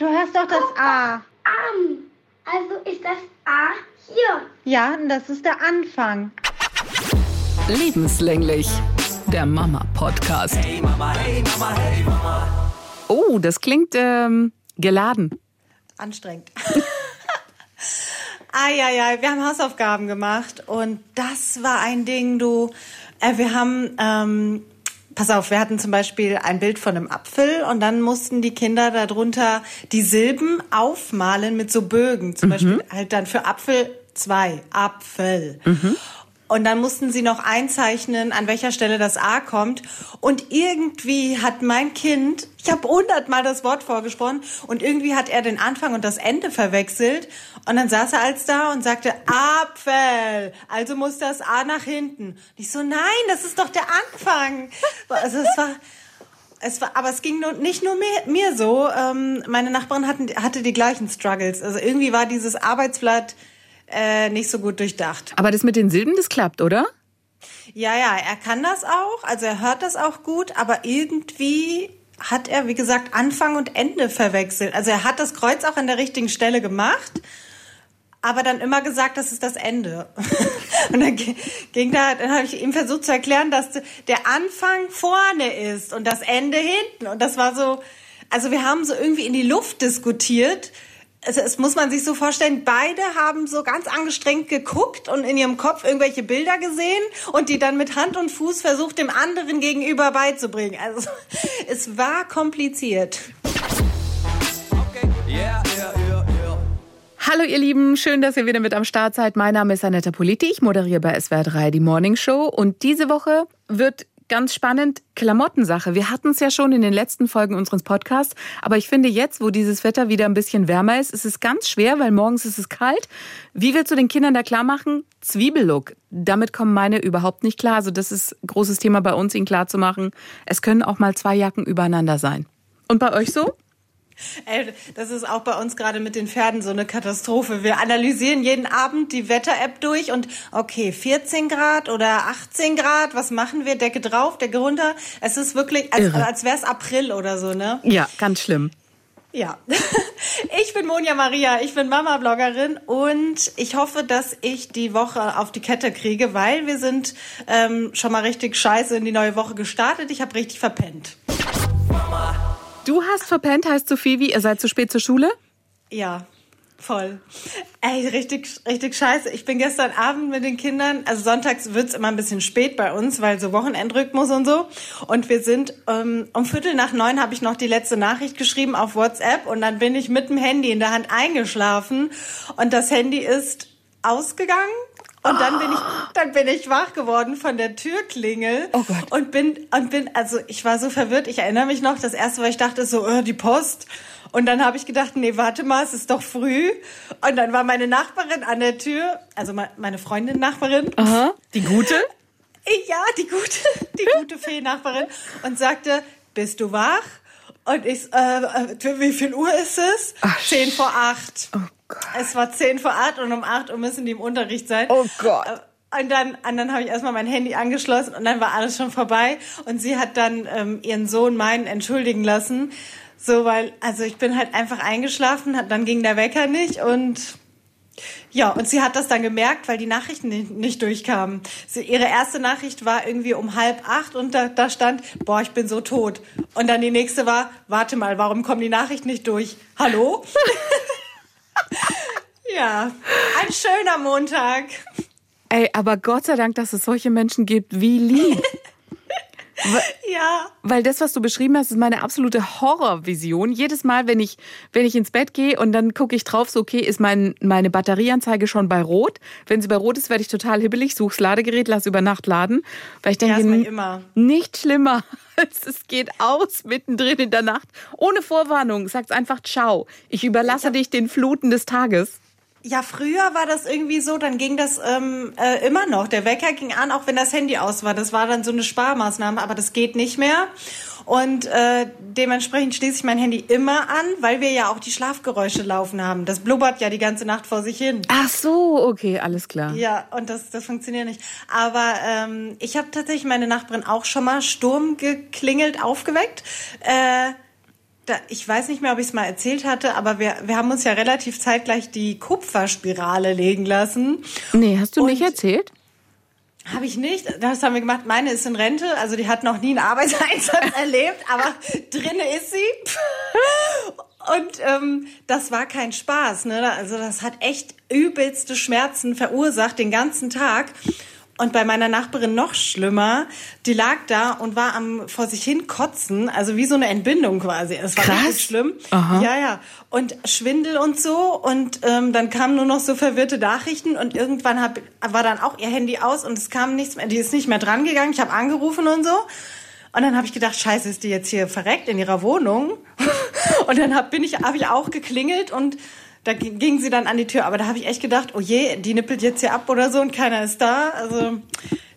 Du hörst doch das A. Am. Also ist das A hier. Ja, und das ist der Anfang. Lebenslänglich. Der Mama-Podcast. Hey Mama, hey Mama, hey Mama. Oh, das klingt ähm, geladen. anstrengend. Eieiei, wir haben Hausaufgaben gemacht und das war ein Ding, du. Äh, wir haben, ähm, pass auf, wir hatten zum Beispiel ein Bild von einem Apfel und dann mussten die Kinder darunter die Silben aufmalen mit so Bögen. Zum Beispiel halt dann für Apfel zwei, Apfel. Und dann mussten sie noch einzeichnen, an welcher Stelle das A kommt. Und irgendwie hat mein Kind, ich habe hundertmal das Wort vorgesprochen, und irgendwie hat er den Anfang und das Ende verwechselt. Und dann saß er als da und sagte, Apfel, also muss das A nach hinten. Und ich so, nein, das ist doch der Anfang. Also es war... Es war, aber es ging nur, nicht nur mir, mir so. Ähm, meine Nachbarin hatten, hatte die gleichen Struggles. Also irgendwie war dieses Arbeitsblatt äh, nicht so gut durchdacht. Aber das mit den Silben, das klappt, oder? Ja, ja, er kann das auch, also er hört das auch gut, aber irgendwie hat er, wie gesagt, Anfang und Ende verwechselt. Also er hat das Kreuz auch an der richtigen Stelle gemacht, aber dann immer gesagt, das ist das Ende. und dann gi- ging da, dann habe ich ihm versucht zu erklären, dass der Anfang vorne ist und das Ende hinten. Und das war so, also wir haben so irgendwie in die Luft diskutiert. Also es muss man sich so vorstellen, beide haben so ganz angestrengt geguckt und in ihrem Kopf irgendwelche Bilder gesehen und die dann mit Hand und Fuß versucht, dem anderen gegenüber beizubringen. Also es war kompliziert. Yeah, yeah, yeah, yeah. Hallo ihr Lieben, schön, dass ihr wieder mit am Start seid. Mein Name ist Annetta Politi, ich moderiere bei SWR 3 die Morning Show und diese Woche wird ganz spannend Klamottensache. Wir hatten es ja schon in den letzten Folgen unseres Podcasts, aber ich finde jetzt, wo dieses Wetter wieder ein bisschen wärmer ist, ist es ganz schwer, weil morgens ist es kalt. Wie willst du den Kindern da klar machen? Zwiebellook. Damit kommen meine überhaupt nicht klar. Also das ist ein großes Thema bei uns, ihnen klar zu machen. Es können auch mal zwei Jacken übereinander sein. Und bei euch so? Ey, das ist auch bei uns gerade mit den Pferden so eine Katastrophe. Wir analysieren jeden Abend die Wetter-App durch und okay, 14 Grad oder 18 Grad, was machen wir? Decke drauf, Decke runter. Es ist wirklich, als, Irre. als wäre es April oder so, ne? Ja, ganz schlimm. Ja. Ich bin Monja Maria, ich bin Mama-Bloggerin und ich hoffe, dass ich die Woche auf die Kette kriege, weil wir sind ähm, schon mal richtig scheiße in die neue Woche gestartet. Ich habe richtig verpennt. Du hast verpennt, heißt so viel wie, ihr seid zu spät zur Schule? Ja, voll. Ey, richtig, richtig scheiße. Ich bin gestern Abend mit den Kindern, also sonntags wird's immer ein bisschen spät bei uns, weil so Wochenendrhythmus und so. Und wir sind ähm, um Viertel nach neun habe ich noch die letzte Nachricht geschrieben auf WhatsApp und dann bin ich mit dem Handy in der Hand eingeschlafen und das Handy ist ausgegangen. Und dann bin ich, dann bin ich wach geworden von der Türklingel Oh Gott. und bin und bin, also ich war so verwirrt. Ich erinnere mich noch, das erste, was ich dachte, ist so äh, die Post. Und dann habe ich gedacht, nee, warte mal, es ist doch früh. Und dann war meine Nachbarin an der Tür, also me- meine Freundin Nachbarin, Aha. Die gute? ja, die gute, die gute Fee-Nachbarin und sagte, bist du wach? Und ich, äh, äh, wie viel Uhr ist es? Ach, Zehn vor acht. Oh Gott. Es war zehn vor acht und um acht Uhr müssen die im Unterricht sein. Oh Gott. Und dann, und dann habe ich erstmal mein Handy angeschlossen und dann war alles schon vorbei. Und sie hat dann ähm, ihren Sohn meinen entschuldigen lassen. So, weil, also ich bin halt einfach eingeschlafen, dann ging der Wecker nicht und ja, und sie hat das dann gemerkt, weil die Nachrichten nicht, nicht durchkamen. Sie, ihre erste Nachricht war irgendwie um halb acht und da, da stand, boah, ich bin so tot. Und dann die nächste war, warte mal, warum kommen die Nachrichten nicht durch? Hallo? ja, ein schöner Montag. Ey, aber Gott sei Dank, dass es solche Menschen gibt. Wie lieb. Ja, Weil das, was du beschrieben hast, ist meine absolute Horrorvision. Jedes Mal, wenn ich, wenn ich ins Bett gehe und dann gucke ich drauf, so okay, ist mein, meine Batterieanzeige schon bei Rot. Wenn sie bei Rot ist, werde ich total hibbelig, such's Ladegerät, lass über Nacht laden. Weil ich denke, n- immer. nicht schlimmer. als Es geht aus mittendrin in der Nacht. Ohne Vorwarnung. Sagt's einfach ciao. Ich überlasse dich den Fluten des Tages. Ja, früher war das irgendwie so, dann ging das ähm, äh, immer noch. Der Wecker ging an, auch wenn das Handy aus war. Das war dann so eine Sparmaßnahme, aber das geht nicht mehr. Und äh, dementsprechend schließe ich mein Handy immer an, weil wir ja auch die Schlafgeräusche laufen haben. Das blubbert ja die ganze Nacht vor sich hin. Ach so, okay, alles klar. Ja, und das, das funktioniert nicht. Aber ähm, ich habe tatsächlich meine Nachbarin auch schon mal Sturm geklingelt aufgeweckt. Äh, da, ich weiß nicht mehr, ob ich es mal erzählt hatte, aber wir, wir haben uns ja relativ zeitgleich die Kupferspirale legen lassen. Nee, hast du Und- nicht erzählt? Habe ich nicht. Das haben wir gemacht. Meine ist in Rente, also die hat noch nie einen Arbeitseinsatz erlebt, aber drinne ist sie. Und ähm, das war kein Spaß. Ne? Also das hat echt übelste Schmerzen verursacht den ganzen Tag. Und bei meiner Nachbarin noch schlimmer, die lag da und war am vor sich hin kotzen, also wie so eine Entbindung quasi. Es war Krass. richtig schlimm. Aha. Ja, ja. Und Schwindel und so. Und ähm, dann kamen nur noch so verwirrte Nachrichten. Und irgendwann hab, war dann auch ihr Handy aus und es kam nichts mehr. Die ist nicht mehr dran gegangen. Ich habe angerufen und so. Und dann habe ich gedacht, scheiße, ist die jetzt hier verreckt in ihrer Wohnung? und dann hab, bin ich, habe ich auch geklingelt und da ging sie dann an die Tür. Aber da habe ich echt gedacht, oh je, die nippelt jetzt hier ab oder so und keiner ist da. Also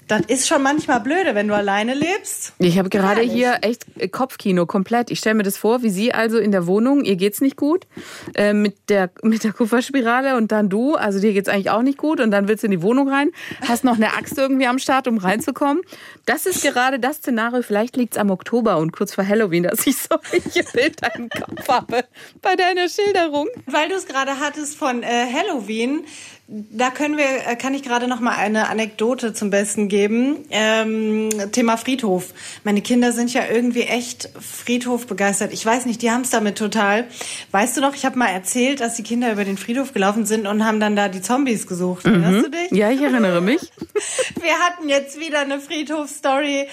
das ist schon manchmal blöde, wenn du alleine lebst. Ich habe gerade hier echt Kopfkino komplett. Ich stelle mir das vor, wie sie also in der Wohnung, ihr geht's nicht gut, äh, mit der mit der Kupferspirale und dann du, also dir geht's eigentlich auch nicht gut und dann willst du in die Wohnung rein, hast noch eine Axt irgendwie am Start, um reinzukommen. Das ist gerade das Szenario, vielleicht liegt's am Oktober und kurz vor Halloween, dass ich solche Bilder im Kopf habe bei deiner Schilderung. Weil du es gerade hattest von äh, Halloween, da können wir, äh, kann ich gerade noch mal eine Anekdote zum Besten geben. Ähm, Thema Friedhof. Meine Kinder sind ja irgendwie echt Friedhof begeistert. Ich weiß nicht, die haben es damit total. Weißt du noch, ich habe mal erzählt, dass die Kinder über den Friedhof gelaufen sind und haben dann da die Zombies gesucht. Erinnerst du dich? Ja, ich erinnere mich. Wir hatten jetzt wieder eine Friedhofstory.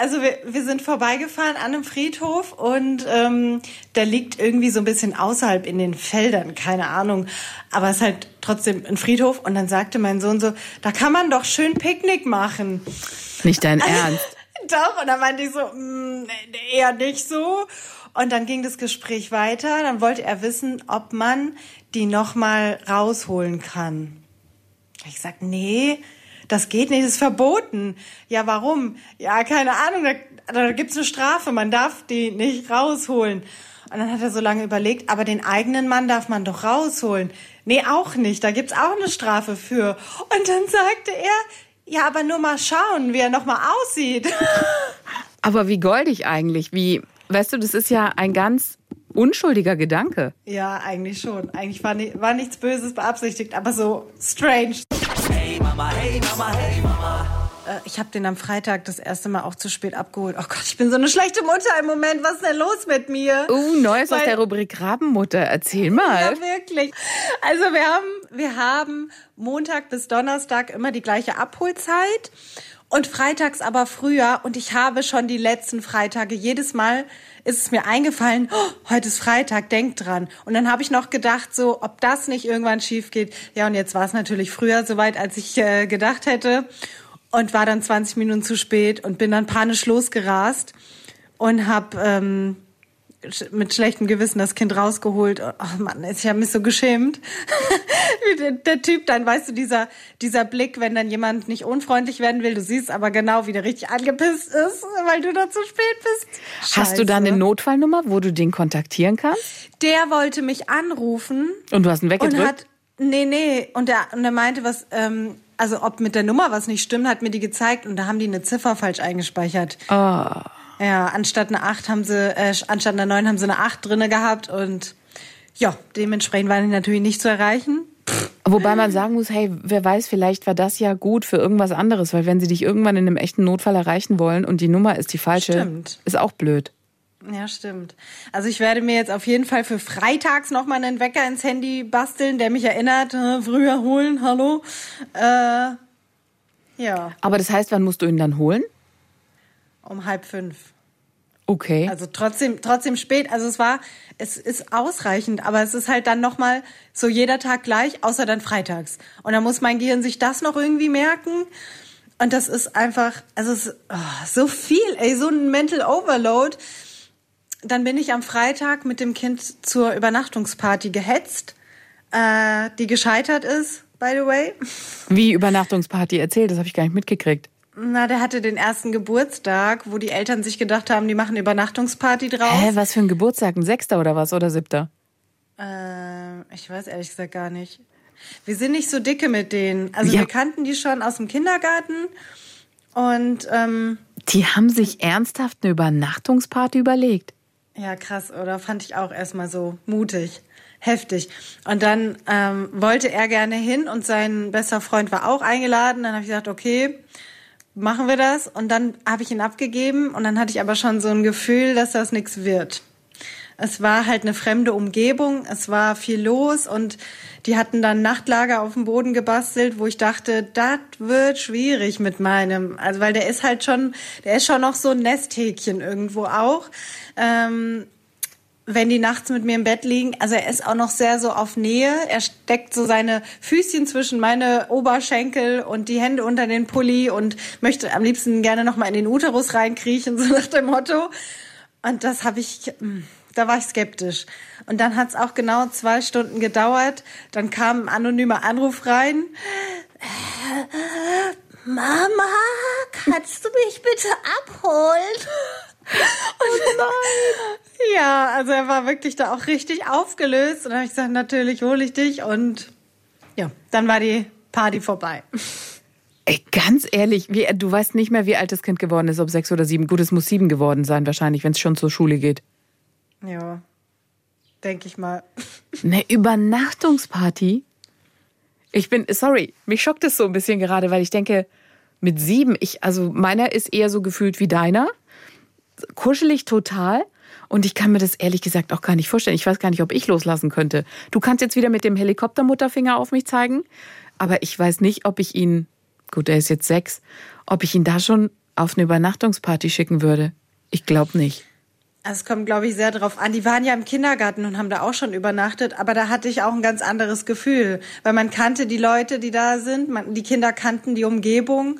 Also wir, wir sind vorbeigefahren an einem Friedhof und ähm, der liegt irgendwie so ein bisschen außerhalb in den Feldern, keine Ahnung. Aber es ist halt trotzdem ein Friedhof. Und dann sagte mein Sohn so, da kann man doch schön Picknick machen. Nicht dein Ernst. Doch, und dann meinte ich so, mm, nee, eher nicht so. Und dann ging das Gespräch weiter. Dann wollte er wissen, ob man die nochmal rausholen kann. Ich sag, nee, das geht nicht, das ist verboten. Ja, warum? Ja, keine Ahnung, da, da gibt's eine Strafe, man darf die nicht rausholen. Und dann hat er so lange überlegt, aber den eigenen Mann darf man doch rausholen. Nee, auch nicht, da gibt's auch eine Strafe für. Und dann sagte er, ja, aber nur mal schauen, wie er nochmal aussieht. Aber wie goldig eigentlich, wie, weißt du, das ist ja ein ganz unschuldiger Gedanke. ja, eigentlich schon. Eigentlich war, ni war nichts Böses beabsichtigt, aber so strange. Hey Mama, hey Mama, hey Mama. Äh, Ich habe den am Freitag das erste Mal auch zu spät abgeholt. Oh Gott, ich bin so eine schlechte Mutter im Moment. Was ist denn los mit mir? Uh, Neues aus Weil- der Rubrik Rabenmutter. Erzähl mal. Ja, wirklich. Also wir haben, wir haben Montag bis Donnerstag immer die gleiche Abholzeit und freitags aber früher. Und ich habe schon die letzten Freitage jedes Mal ist es mir eingefallen, oh, heute ist Freitag, denk dran. Und dann habe ich noch gedacht, so, ob das nicht irgendwann schief geht. Ja, und jetzt war es natürlich früher soweit, als ich äh, gedacht hätte. Und war dann 20 Minuten zu spät und bin dann panisch losgerast und habe ähm, mit schlechtem Gewissen das Kind rausgeholt. Oh Mann, ich habe mich so geschämt. Der, Typ dann, weißt du, dieser, dieser Blick, wenn dann jemand nicht unfreundlich werden will, du siehst aber genau, wie der richtig angepisst ist, weil du da zu spät bist. Hast du da Scheiße. eine Notfallnummer, wo du den kontaktieren kannst? Der wollte mich anrufen Und du hast ihn und weggedrückt? hat, nee, nee, und der, und der meinte, was, ähm, also ob mit der Nummer was nicht stimmt, hat mir die gezeigt und da haben die eine Ziffer falsch eingespeichert. oh. Ja, anstatt eine 8 haben sie, äh, anstatt einer 9 haben sie eine 8 drinne gehabt und ja, dementsprechend waren die natürlich nicht zu erreichen. Wobei man sagen muss, hey, wer weiß, vielleicht war das ja gut für irgendwas anderes, weil wenn sie dich irgendwann in einem echten Notfall erreichen wollen und die Nummer ist die falsche, Stimmt. ist auch blöd. Ja, stimmt. Also ich werde mir jetzt auf jeden Fall für freitags nochmal einen Wecker ins Handy basteln, der mich erinnert, äh, früher holen, hallo. Äh, ja, Aber das heißt, wann musst du ihn dann holen? um halb fünf. Okay. Also trotzdem, trotzdem spät. Also es war, es ist ausreichend, aber es ist halt dann nochmal so jeder Tag gleich, außer dann freitags. Und dann muss mein Gehirn sich das noch irgendwie merken. Und das ist einfach, also es ist oh, so viel, ey, so ein Mental Overload. Dann bin ich am Freitag mit dem Kind zur Übernachtungsparty gehetzt, äh, die gescheitert ist, by the way. Wie Übernachtungsparty erzählt, das habe ich gar nicht mitgekriegt. Na, der hatte den ersten Geburtstag, wo die Eltern sich gedacht haben, die machen eine Übernachtungsparty draus. Hä, was für ein Geburtstag? Ein Sechster oder was? Oder Siebter? Ähm, ich weiß ehrlich gesagt gar nicht. Wir sind nicht so dicke mit denen. Also Ja. wir kannten die schon aus dem Kindergarten. Und ähm, Die haben sich ernsthaft eine Übernachtungsparty überlegt. Ja, krass, oder? Fand ich auch erstmal so mutig. Heftig. Und dann ähm, wollte er gerne hin und sein bester Freund war auch eingeladen. Dann habe ich gesagt, okay, machen wir das. Und dann habe ich ihn abgegeben und dann hatte ich aber schon so ein Gefühl, dass das nichts wird. Es war halt eine fremde Umgebung, es war viel los und die hatten dann Nachtlager auf dem Boden gebastelt, wo ich dachte, das wird schwierig mit meinem, also weil der ist halt schon, der ist schon noch so ein Nesthäkchen irgendwo auch. Ähm, wenn die nachts mit mir im Bett liegen, also er ist auch noch sehr so auf Nähe. Er steckt so seine Füßchen zwischen meine Oberschenkel und die Hände unter den Pulli und möchte am liebsten gerne noch mal in den Uterus reinkriechen, so nach dem Motto. Und das habe ich, hm, da war ich skeptisch. Und dann hat es auch genau zwei Stunden gedauert. Dann kam ein anonymer Anruf rein. Mama, kannst du mich bitte abholen? Oh nein. Ja, also er war wirklich da auch richtig aufgelöst. Und dann habe ich gesagt, natürlich hole ich dich. Und ja, dann war die Party vorbei. Ey, ganz ehrlich, wie, du weißt nicht mehr, wie alt das Kind geworden ist, ob sechs oder sieben. Gut, es muss sieben geworden sein, wahrscheinlich, wenn es schon zur Schule geht. Ja, denke ich mal. Eine Übernachtungsparty? Ich bin, sorry, mich schockt es so ein bisschen gerade, weil ich denke, mit sieben, ich, also meiner ist eher so gefühlt wie deiner. Kuschelig total. Und ich kann mir das ehrlich gesagt auch gar nicht vorstellen. Ich weiß gar nicht, ob ich loslassen könnte. Du kannst jetzt wieder mit dem Helikoptermutterfinger auf mich zeigen, aber ich weiß nicht, ob ich ihn, gut, er ist jetzt sechs, ob ich ihn da schon auf eine Übernachtungsparty schicken würde. Ich glaube nicht. Also es kommt, glaube ich, sehr drauf an. Die waren ja im Kindergarten und haben da auch schon übernachtet, aber da hatte ich auch ein ganz anderes Gefühl, weil man kannte die Leute, die da sind, man, die Kinder kannten die Umgebung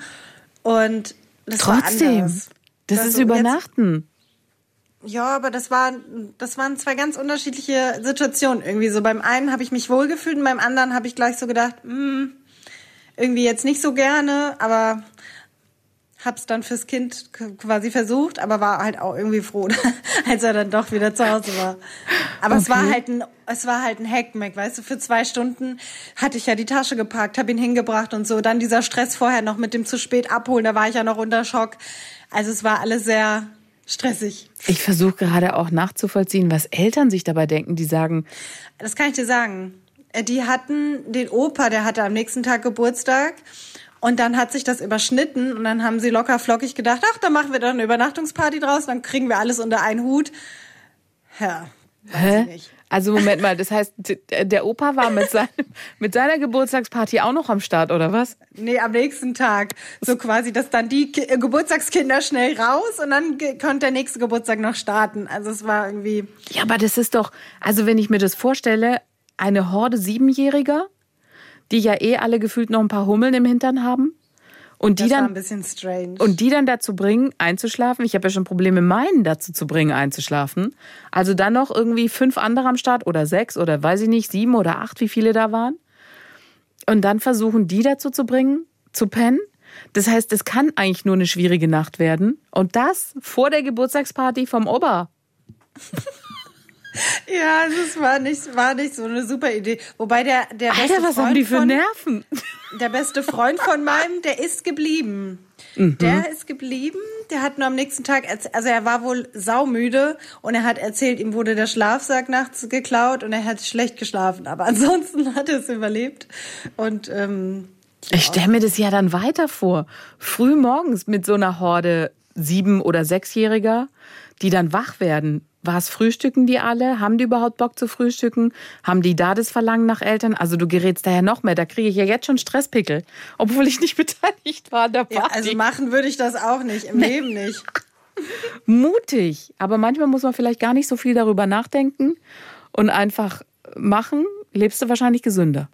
und das Trotzdem, war anders. das Also ist Übernachten. Jetzt, ja, aber das waren das waren zwei ganz unterschiedliche Situationen irgendwie. So beim einen habe ich mich wohlgefühlt und beim anderen habe ich gleich so gedacht, hm, irgendwie jetzt nicht so gerne, aber hab's dann fürs Kind quasi versucht, aber war halt auch irgendwie froh, als er dann doch wieder zu Hause war. Aber es war Okay. halt ein, es war halt ein Hackmack, weißt du, für zwei Stunden hatte ich ja die Tasche gepackt, habe ihn hingebracht und so. Dann dieser Stress vorher noch mit dem zu spät abholen, da war ich ja noch unter Schock. Also es war alles sehr stressig. Ich versuche gerade auch nachzuvollziehen, was Eltern sich dabei denken, die sagen, Das kann ich dir sagen. Äh, Die hatten den Opa, der hatte am nächsten Tag Geburtstag. Und dann hat sich das überschnitten und dann haben sie locker flockig gedacht, ach, dann machen wir doch eine Übernachtungsparty draus, dann kriegen wir alles unter einen Hut. Ja, weiß ich hä? nicht. Also Moment mal, das heißt, der Opa war mit, seinem, mit seiner Geburtstagsparty auch noch am Start, oder was? Nee, am nächsten Tag. So quasi, dass dann die Ki- Geburtstagskinder schnell raus und dann konnte der nächste Geburtstag noch starten. Also es war irgendwie, Ja, aber das ist doch, also wenn ich mir das vorstelle, eine Horde Siebenjähriger, die ja eh alle gefühlt noch ein paar Hummeln im Hintern haben und die das war ein dann bisschen strange. und die dann dazu bringen, einzuschlafen. Ich habe ja schon Probleme, meinen dazu zu bringen, einzuschlafen. Also dann noch irgendwie fünf andere am Start oder sechs oder weiß ich nicht, sieben oder acht, wie viele da waren. Und dann versuchen, die dazu zu bringen, zu pennen. Das heißt, es kann eigentlich nur eine schwierige Nacht werden. Und das vor der Geburtstagsparty vom Opa. Ja, es war nicht, war nicht so eine super Idee. Wobei der, der beste Alter, was Freund haben die für von, Nerven? Der beste Freund von meinem, der ist geblieben. Mhm. Der ist geblieben. Der hat nur am nächsten Tag, also er war wohl saumüde und er hat erzählt, ihm wurde der Schlafsack nachts geklaut und er hat schlecht geschlafen. Aber ansonsten hat er es überlebt. Und ähm, Ich stelle mir das ja dann weiter vor. Früh morgens mit so einer Horde sieben- oder sechsjähriger, die dann wach werden. Was frühstücken die alle? Haben die überhaupt Bock zu frühstücken? Haben die da das Verlangen nach Eltern? Also du gerätst daher noch mehr. Da kriege ich ja jetzt schon Stresspickel, obwohl ich nicht beteiligt war an der ja, Party. also machen würde ich das auch nicht, im Leben nicht. Mutig. Aber manchmal muss man vielleicht gar nicht so viel darüber nachdenken und einfach machen. Lebst du wahrscheinlich gesünder.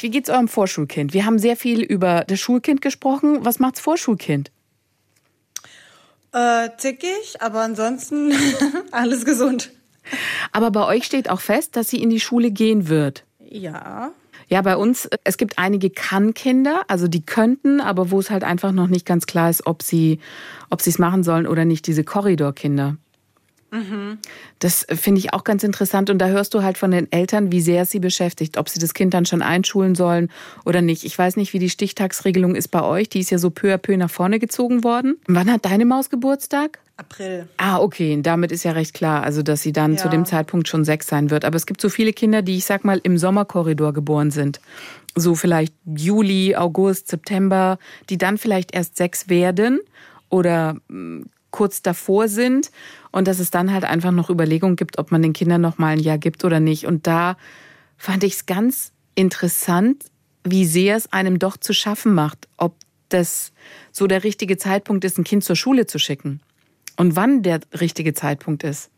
Wie geht's eurem Vorschulkind? Wir haben sehr viel über das Schulkind gesprochen. Was macht's Vorschulkind? Äh, zickig, aber ansonsten alles gesund. Aber bei euch steht auch fest, dass sie in die Schule gehen wird. Ja. Ja, bei uns, es gibt einige Kann-Kinder, also die könnten, aber wo es halt einfach noch nicht ganz klar ist, ob sie ob sie es machen sollen oder nicht, diese Korridorkinder. Das finde ich auch ganz interessant. Und da hörst du halt von den Eltern, wie sehr es sie beschäftigt, ob sie das Kind dann schon einschulen sollen oder nicht. Ich weiß nicht, wie die Stichtagsregelung ist bei euch. Die ist ja so peu à peu nach vorne gezogen worden. Wann hat deine Maus Geburtstag? April. Ah, okay. Damit ist ja recht klar, also dass sie dann Ja. zu dem Zeitpunkt schon sechs sein wird. Aber es gibt so viele Kinder, die, ich sag mal, im Sommerkorridor geboren sind. So vielleicht Juli, August, September, die dann vielleicht erst sechs werden oder mh, kurz davor sind. Und dass es dann halt einfach noch Überlegungen gibt, ob man den Kindern noch mal ein Jahr gibt oder nicht. Und da fand ich es ganz interessant, wie sehr es einem doch zu schaffen macht, ob das so der richtige Zeitpunkt ist, ein Kind zur Schule zu schicken. Und wann der richtige Zeitpunkt ist.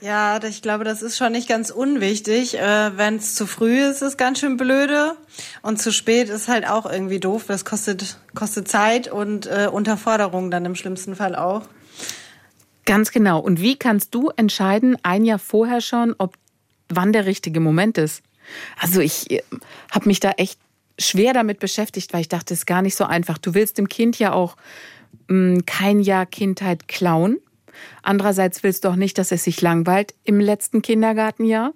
Ja, ich glaube, das ist schon nicht ganz unwichtig. Äh, Wenn es zu früh ist, ist ganz schön blöde. Und zu spät ist halt auch irgendwie doof. Das kostet, kostet Zeit und äh, Unterforderung dann im schlimmsten Fall auch. Ganz genau. Und wie kannst du entscheiden, ein Jahr vorher schon, ob wann der richtige Moment ist? Also ich habe mich da echt schwer damit beschäftigt, weil ich dachte, es ist gar nicht so einfach. Du willst dem Kind ja auch mh, kein Jahr Kindheit klauen. Andererseits willst du auch nicht, dass es sich langweilt im letzten Kindergartenjahr.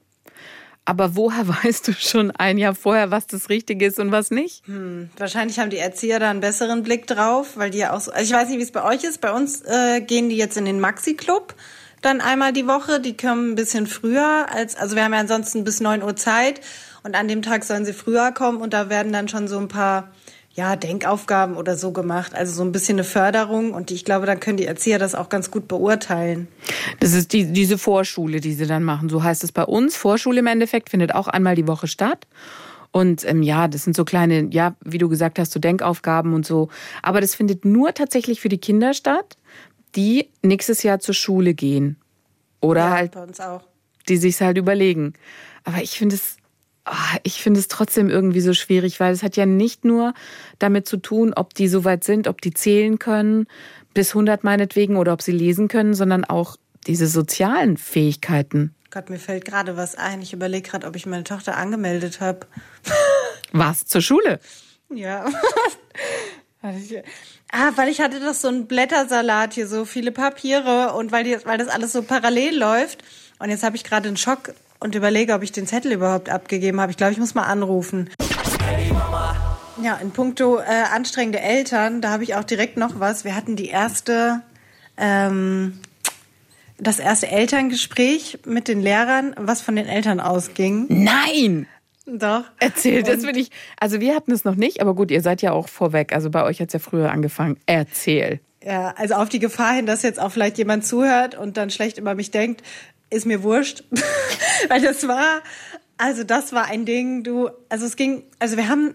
Aber woher weißt du schon ein Jahr vorher, was das Richtige ist und was nicht? Wahrscheinlich haben die Erzieher da einen besseren Blick drauf, weil die ja auch so, also ich weiß nicht, wie es bei euch ist. Bei uns äh, gehen die jetzt in den Maxi-Club dann einmal die Woche. Die kommen ein bisschen früher als, also wir haben ja ansonsten bis 9 Uhr Zeit und an dem Tag sollen sie früher kommen und da werden dann schon so ein paar, ja, Denkaufgaben oder so gemacht. Also so ein bisschen eine Förderung und ich glaube, dann können die Erzieher das auch ganz gut beurteilen. Das ist die, diese Vorschule, die sie dann machen. So heißt es bei uns. Vorschule im Endeffekt findet auch einmal die Woche statt. Und ähm, ja, das sind so kleine, ja, wie du gesagt hast, so Denkaufgaben und so. Aber das findet nur tatsächlich für die Kinder statt, die nächstes Jahr zur Schule gehen. Oder ja, halt, bei uns auch. die sich's halt überlegen. Aber ich finde es, ich finde es trotzdem irgendwie so schwierig, weil es hat ja nicht nur damit zu tun, ob die so weit sind, ob die zählen können, bis 100 meinetwegen, oder ob sie lesen können, sondern auch diese sozialen Fähigkeiten. Gott, mir fällt gerade was ein. Ich überlege gerade, ob ich meine Tochter angemeldet habe. Was? Zur Schule? Ja. Weil ich- ah, weil ich hatte doch so einen Blättersalat hier, so viele Papiere und weil, die, weil das alles so parallel läuft. Und jetzt habe ich gerade einen Schock und überlege, ob ich den Zettel überhaupt abgegeben habe. Ich glaube, ich muss mal anrufen. Ja, in puncto äh, anstrengende Eltern, da habe ich auch direkt noch was. Wir hatten die erste, ähm, das erste Elterngespräch mit den Lehrern, was von den Eltern ausging. Nein! Doch. Erzähl, das will ich. Also wir hatten es noch nicht, aber gut, ihr seid ja auch vorweg. Also bei euch hat es ja früher angefangen. Erzähl. Ja, also auf die Gefahr hin, dass jetzt auch vielleicht jemand zuhört und dann schlecht über mich denkt, ist mir wurscht. Weil das war, also das war ein Ding, du, also es ging, also wir haben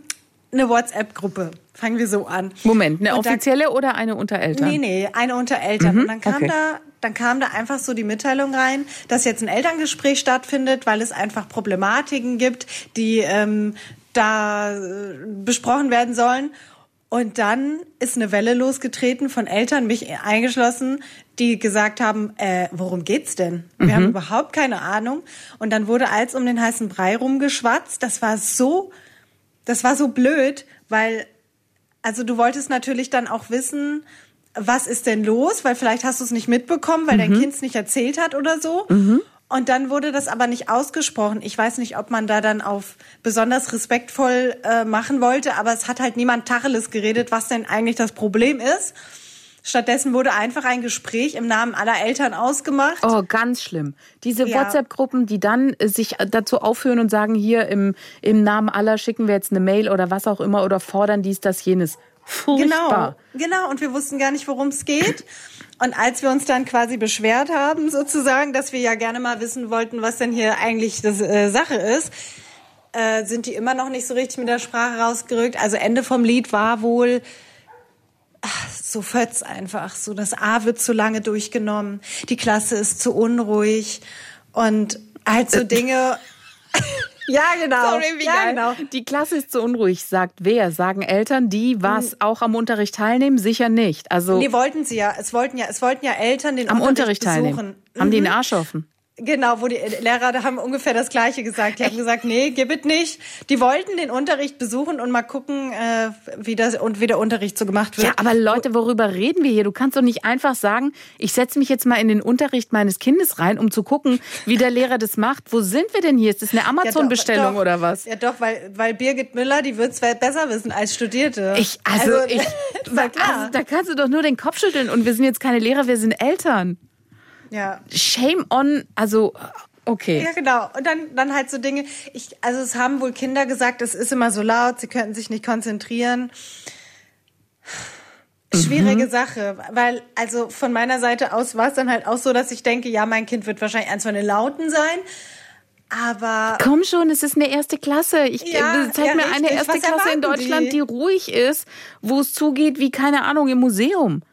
eine WhatsApp-Gruppe. Fangen wir so an. Moment, eine Und da- offizielle oder eine unter Eltern? Nee, nee, eine unter Eltern. und dann kam okay. da, dann kam da einfach so die Mitteilung rein, dass jetzt ein Elterngespräch stattfindet, weil es einfach Problematiken gibt, die ähm, da äh, besprochen werden sollen. Und dann ist eine Welle losgetreten von Eltern, mich eingeschlossen, die gesagt haben, äh, worum geht's denn? Wir haben überhaupt keine Ahnung. Und dann wurde als um den heißen Brei rumgeschwatzt. Das war so, das war so blöd, weil also du wolltest natürlich dann auch wissen, was ist denn los, weil vielleicht hast du es nicht mitbekommen, weil dein Kind es nicht erzählt hat oder so. Und dann wurde das aber nicht ausgesprochen. Ich weiß nicht, ob man da dann auf besonders respektvoll äh, machen wollte, aber es hat halt niemand Tacheles geredet, was denn eigentlich das Problem ist. Stattdessen wurde einfach ein Gespräch im Namen aller Eltern ausgemacht. Oh, ganz schlimm. Diese Ja. WhatsApp-Gruppen, die dann äh, sich dazu aufführen und sagen, hier im, im Namen aller schicken wir jetzt eine Mail oder was auch immer oder fordern dies, das, jenes. Furchtbar. Genau, genau. Und wir wussten gar nicht, worum es geht. Und als wir uns dann quasi beschwert haben, sozusagen, dass wir ja gerne mal wissen wollten, was denn hier eigentlich das äh, Sache ist, äh, sind die immer noch nicht so richtig mit der Sprache rausgerückt. Also Ende vom Lied war wohl ach, so Fötz einfach. So das A wird zu lange durchgenommen, die Klasse ist zu unruhig und halt so Dinge. Ja, genau. Sorry, wie ja, geil. genau. Die Klasse ist zu unruhig, sagt wer? Sagen Eltern, die was auch am Unterricht teilnehmen? Sicher nicht. Also Nee, wollten sie ja. Es wollten ja, es wollten ja Eltern den am Unterricht besuchen. teilnehmen. Haben die einen Arsch offen? Genau, wo die Lehrer da haben ungefähr das Gleiche gesagt. Die haben gesagt, nee, gib es nicht. Die wollten den Unterricht besuchen und mal gucken, äh, wie das und wie der Unterricht so gemacht wird. Ja, aber Leute, worüber reden wir hier? Du kannst doch nicht einfach sagen, ich setze mich jetzt mal in den Unterricht meines Kindes rein, um zu gucken, wie der Lehrer das macht. Wo sind wir denn hier? Ist das eine Amazon-Bestellung Ja, oder was? Ja, doch, weil, weil Birgit Müller, die wird es besser wissen als Studierte. Ich, also, ich, ja klar. also, da kannst du doch nur den Kopf schütteln und wir sind jetzt keine Lehrer, wir sind Eltern. Ja. Shame on, also, okay. Ja, genau. Und dann, dann halt so Dinge. Ich, also es haben wohl Kinder gesagt, es ist immer so laut, sie könnten sich nicht konzentrieren. Schwierige Mhm. Sache, weil also von meiner Seite aus war es dann halt auch so, dass ich denke, ja, mein Kind wird wahrscheinlich eins von den Lauten sein, aber Komm schon, es ist eine erste Klasse. Ich Ja, äh, zeig ja, mir eine richtig. erste Was Klasse in Deutschland, die? die ruhig ist, wo es zugeht wie keine Ahnung im Museum.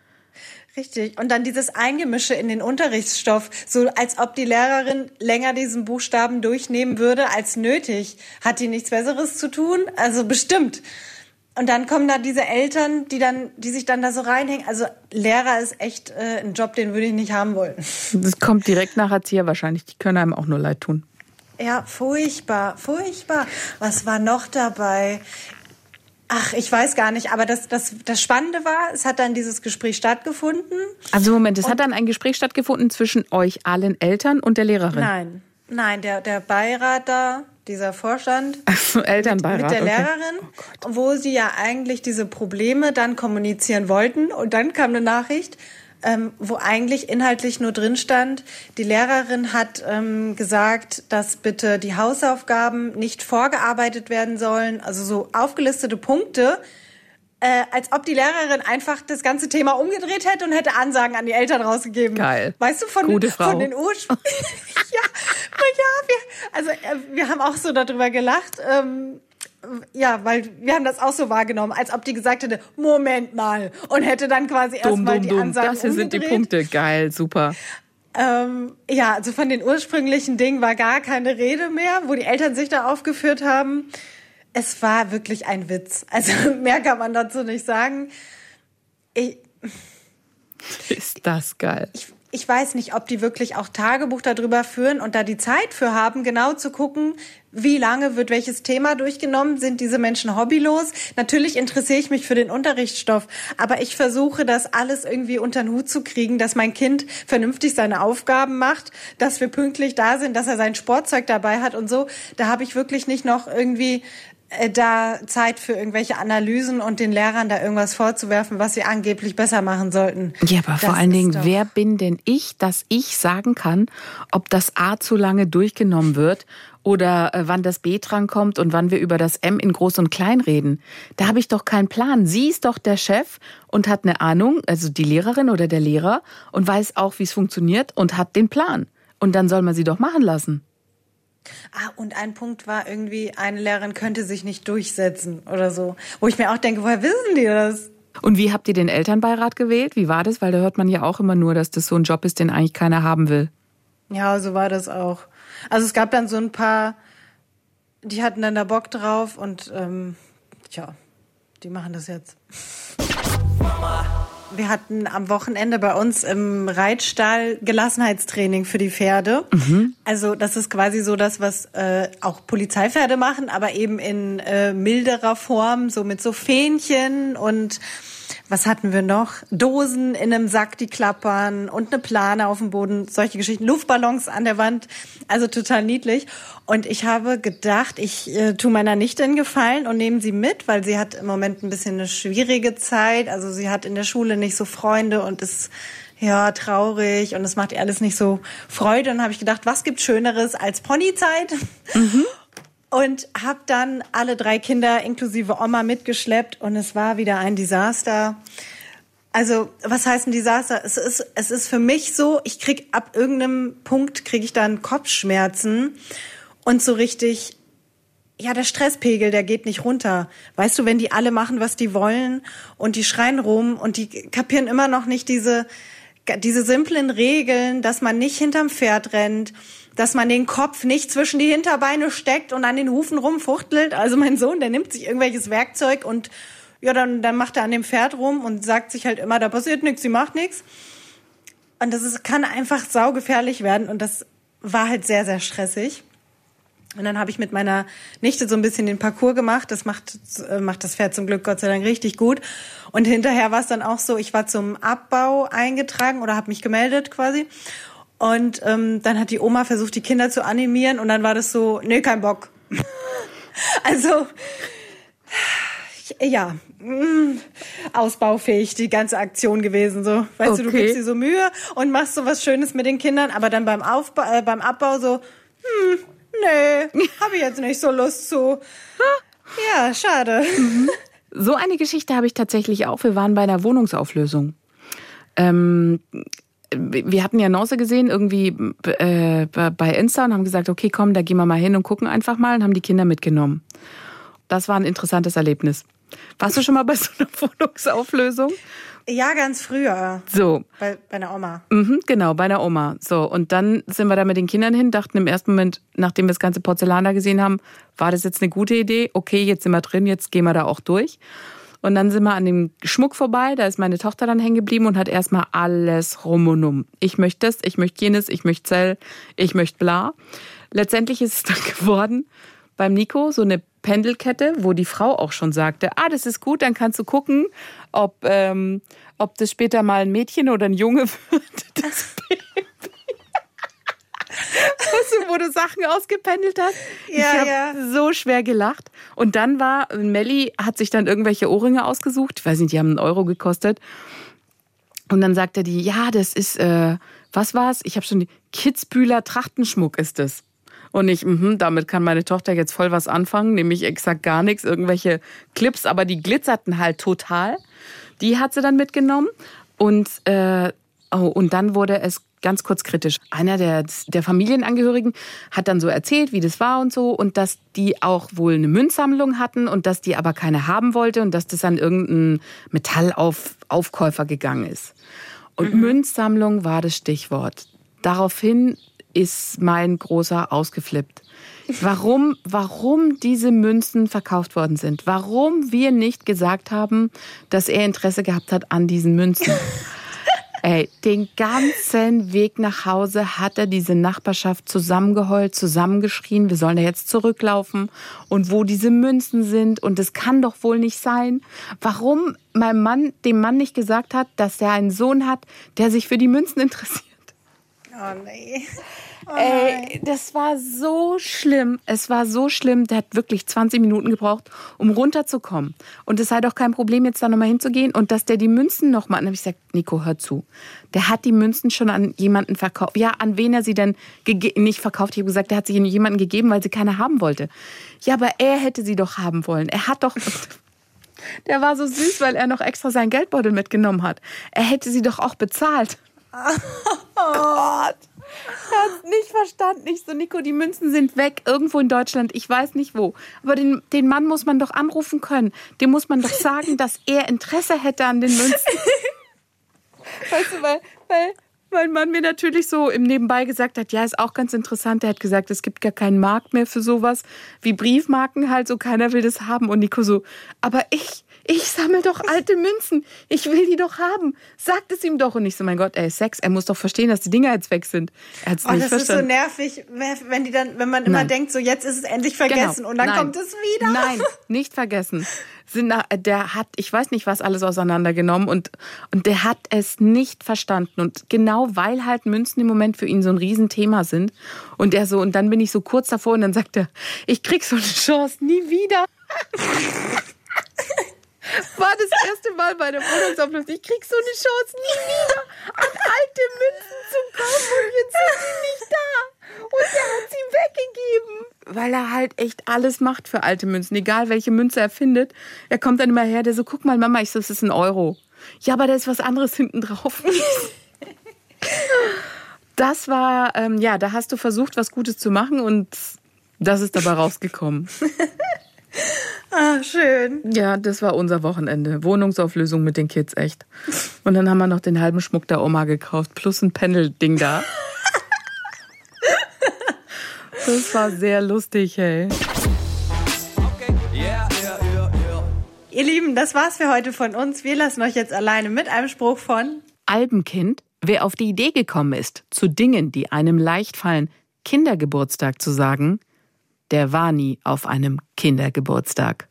Richtig. Und dann dieses Eingemische in den Unterrichtsstoff, so als ob die Lehrerin länger diesen Buchstaben durchnehmen würde als nötig. Hat die nichts Besseres zu tun? Also bestimmt. Und dann kommen da diese Eltern, die dann, die sich dann da so reinhängen. Also Lehrer ist echt äh, ein Job, den würde ich nicht haben wollen. Das kommt direkt nach Erzieher wahrscheinlich. Die können einem auch nur leid tun. Ja, furchtbar, furchtbar. Was war noch dabei? Ach, ich weiß gar nicht, aber das, das, das Spannende war, es hat dann dieses Gespräch stattgefunden. Also Moment, es hat dann ein Gespräch stattgefunden zwischen euch allen Eltern und der Lehrerin. Nein, nein, der, der Beirat da, dieser Vorstand Ach, Elternbeirat. mit der okay. Lehrerin, wo sie ja eigentlich diese Probleme dann kommunizieren wollten. Und dann kam eine Nachricht, ähm, wo eigentlich inhaltlich nur drin stand, die Lehrerin hat ähm, gesagt, dass bitte die Hausaufgaben nicht vorgearbeitet werden sollen, also so aufgelistete Punkte. Äh, als ob die Lehrerin einfach das ganze Thema umgedreht hätte und hätte Ansagen an die Eltern rausgegeben. Geil. Weißt du, von, Gute Frau. von den Ursprüngen. ja, ja, wir, also äh, wir haben auch so darüber gelacht. Ähm, ja, weil wir haben das auch so wahrgenommen, als ob die gesagt hätte, Moment mal, und hätte dann quasi erstmal dumm, die dumm. Ansagen Das hier sind die umgedreht. Punkte. Geil, super. Ähm, ja, also von den ursprünglichen Dingen war gar keine Rede mehr, wo die Eltern sich da aufgeführt haben. Es war wirklich ein Witz. Also mehr kann man dazu nicht sagen. Ich, Ist das geil. ich, ich weiß nicht, ob die wirklich auch Tagebuch darüber führen und da die Zeit für haben, genau zu gucken, wie lange wird welches Thema durchgenommen, sind diese Menschen hobbylos. Natürlich interessiere ich mich für den Unterrichtsstoff, aber ich versuche das alles irgendwie unter den Hut zu kriegen, dass mein Kind vernünftig seine Aufgaben macht, dass wir pünktlich da sind, dass er sein Sportzeug dabei hat und so. Da habe ich wirklich nicht noch irgendwie da Zeit für irgendwelche Analysen und den Lehrern da irgendwas vorzuwerfen, was sie angeblich besser machen sollten. Ja, aber vor Das allen ist Dingen, doch- wer bin denn ich, dass ich sagen kann, ob das A zu lange durchgenommen wird oder äh, wann das B drankommt und wann wir über das M in Groß und Klein reden. Da habe ich doch keinen Plan. Sie ist doch der Chef und hat eine Ahnung, also die Lehrerin oder der Lehrer, und weiß auch, wie es funktioniert und hat den Plan. Und dann soll man sie doch machen lassen. Ah, und ein Punkt war irgendwie, eine Lehrerin könnte sich nicht durchsetzen oder so. Wo ich mir auch denke, woher wissen die das? Und wie habt ihr den Elternbeirat gewählt? Wie war das? Weil da hört man ja auch immer nur, dass das so ein Job ist, den eigentlich keiner haben will. Ja, so war das auch. Also es gab dann so ein paar, die hatten dann da Bock drauf und ähm, tja, die machen das jetzt. Wir hatten am Wochenende bei uns im Reitstall Gelassenheitstraining für die Pferde. Also das ist quasi so das, was äh, auch Polizeipferde machen, aber eben in äh, milderer Form, so mit so Fähnchen und was hatten wir noch? Dosen in einem Sack, die klappern und eine Plane auf dem Boden, solche Geschichten, Luftballons an der Wand, also total niedlich. Und ich habe gedacht, ich äh, tue meiner Nichte einen Gefallen und nehme sie mit, weil sie hat im Moment ein bisschen eine schwierige Zeit. Also sie hat in der Schule nicht so Freunde und ist ja traurig und es macht ihr alles nicht so Freude. Und habe ich gedacht, was gibt Schöneres als Ponyzeit? Und habe dann alle drei Kinder inklusive Oma mitgeschleppt und es war wieder ein Desaster. Also, was heißt ein Desaster? Es ist, es ist für mich so, ich krieg ab irgendeinem Punkt kriege ich dann Kopfschmerzen und so richtig ja, der Stresspegel, der geht nicht runter. Weißt du, wenn die alle machen, was die wollen und die schreien rum und die kapieren immer noch nicht diese diese simplen Regeln, dass man nicht hinterm Pferd rennt, dass man den Kopf nicht zwischen die Hinterbeine steckt und an den Hufen rumfuchtelt. Also mein Sohn, der nimmt sich irgendwelches Werkzeug und ja, dann, dann macht er an dem Pferd rum und sagt sich halt immer, da passiert nichts, sie macht nichts. Und das ist, kann einfach saugefährlich werden und das war halt sehr, sehr stressig. Und dann habe ich mit meiner Nichte so ein bisschen den Parcours gemacht. Das macht, äh, macht das Pferd zum Glück Gott sei Dank richtig gut. Und hinterher war es dann auch so, ich war zum Abbau eingetragen oder habe mich gemeldet quasi. Und ähm, dann hat die Oma versucht, die Kinder zu animieren und dann war das so, nee, kein Bock. also ja, mm, ausbaufähig die ganze Aktion gewesen. So, weißt okay. du, du gibst dir so Mühe und machst so was Schönes mit den Kindern, aber dann beim Aufbau, äh, beim Abbau so, hm, nee, habe ich jetzt nicht so Lust zu. Ja, schade. Mhm. So eine Geschichte habe ich tatsächlich auch. Wir waren bei einer Wohnungsauflösung. Ähm, wir hatten ja Nause gesehen, irgendwie äh, bei Insta und haben gesagt, okay, komm, da gehen wir mal hin und gucken einfach mal und haben die Kinder mitgenommen. Das war ein interessantes Erlebnis. Warst du schon mal bei so einer Wohnungsauflösung? Ja, ganz früher. So. Bei, bei einer Oma. Mhm, genau, bei einer Oma. So. Und dann sind wir da mit den Kindern hin, dachten im ersten Moment, nachdem wir das ganze Porzellan da gesehen haben, war das jetzt eine gute Idee? Okay, jetzt sind wir drin, jetzt gehen wir da auch durch. Und dann sind wir an dem Schmuck vorbei, da ist meine Tochter dann hängen geblieben und hat erstmal alles rum und um. Ich möchte das, ich möchte jenes, ich möchte Zell, ich möchte bla. Letztendlich ist es dann geworden beim Nico so eine Pendelkette, wo die Frau auch schon sagte, ah, das ist gut, dann kannst du gucken, ob, ähm, ob das später mal ein Mädchen oder ein Junge wird. Das Baby. weißt du, wo du Sachen ausgependelt hast? Ja, ich habe ja. so schwer gelacht. Und dann war, Melli hat sich dann irgendwelche Ohrringe ausgesucht. Ich weiß nicht, die haben einen Euro gekostet. Und dann sagte die, ja, das ist, äh, was war's? Ich habe schon die Kitzbühler Trachtenschmuck ist es. Und ich, mh, damit kann meine Tochter jetzt voll was anfangen, nämlich exakt gar nichts, irgendwelche Clips, aber die glitzerten halt total. Die hat sie dann mitgenommen. Und, äh, oh, und dann wurde es ganz kurz kritisch. Einer der, der Familienangehörigen hat dann so erzählt, wie das war und so und dass die auch wohl eine Münzsammlung hatten und dass die aber keine haben wollte und dass das an irgendeinen Metallaufkäufer gegangen ist. Und mhm. Münzsammlung war das Stichwort. Daraufhin ist mein großer ausgeflippt. Warum, warum diese Münzen verkauft worden sind. Warum wir nicht gesagt haben, dass er Interesse gehabt hat an diesen Münzen. Ey, den ganzen Weg nach Hause hat er diese Nachbarschaft zusammengeheult, zusammengeschrien, wir sollen da jetzt zurücklaufen und wo diese Münzen sind und es kann doch wohl nicht sein. Warum mein Mann dem Mann nicht gesagt hat, dass er einen Sohn hat, der sich für die Münzen interessiert. Oh nee. Oh Ey, das war so schlimm. Es war so schlimm. Der hat wirklich 20 Minuten gebraucht, um runterzukommen. Und es sei doch kein Problem, jetzt da nochmal hinzugehen. Und dass der die Münzen nochmal. Dann habe ich gesagt, Nico, hör zu. Der hat die Münzen schon an jemanden verkauft. Ja, an wen er sie denn nicht verkauft? Ich habe gesagt, der hat sie jemanden gegeben, weil sie keine haben wollte. Ja, aber er hätte sie doch haben wollen. Er hat doch. Der war so süß, weil er noch extra seinen Geldbeutel mitgenommen hat. Er hätte sie doch auch bezahlt. Oh Gott. Er hat verstanden. Ich so, Nico, die Münzen sind weg, irgendwo in Deutschland. Ich weiß nicht wo. Aber den, den Mann muss man doch anrufen können. Dem muss man doch sagen, dass er Interesse hätte an den Münzen. Weißt du, weil, weil mein Mann mir natürlich so im Nebenbei gesagt hat, ja, ist auch ganz interessant. Er hat gesagt, es gibt gar keinen Markt mehr für sowas wie Briefmarken halt, so keiner will das haben. Und Nico so, aber ich, ich sammle doch alte Münzen. Ich will die doch haben. Sagt es ihm doch. Und ich so, mein Gott, ey, Sex, er muss doch verstehen, dass die Dinger jetzt weg sind. Er hat es oh, nicht das verstanden. ist so nervig, wenn die dann, wenn man immer Nein. denkt, so jetzt ist es endlich vergessen genau. und dann Nein. kommt es wieder. Nein, nicht vergessen. Der hat, ich weiß nicht, was alles auseinandergenommen und, und der hat es nicht verstanden. Und genau weil halt Münzen im Moment für ihn so ein Riesenthema sind. Und er so, und dann bin ich so kurz davor und dann sagt er, ich krieg so eine Chance nie wieder. War das erste Mal bei der Wohnungsauflösung. Ich krieg so eine Chance nie wieder an alte Münzen zu kommen und jetzt sind sie nicht da. Und er hat sie weggegeben. Weil er halt echt alles macht für alte Münzen. Egal welche Münze er findet. Er kommt dann immer her, der so, guck mal, Mama, ich so, das ist ein Euro. Ja, aber da ist was anderes hinten drauf. Das war, ähm, ja, da hast du versucht, was Gutes zu machen und das ist dabei rausgekommen. Ah, schön. Ja, das war unser Wochenende. Wohnungsauflösung mit den Kids, echt. Und dann haben wir noch den halben Schmuck der Oma gekauft, plus ein Panel-Ding da. Das war sehr lustig, hey. Ihr Lieben, das war's für heute von uns. Wir lassen euch jetzt alleine mit einem Spruch von Albenkind. Wer auf die Idee gekommen ist, zu Dingen, die einem leicht fallen, Kindergeburtstag zu sagen, der war nie auf einem Kindergeburtstag.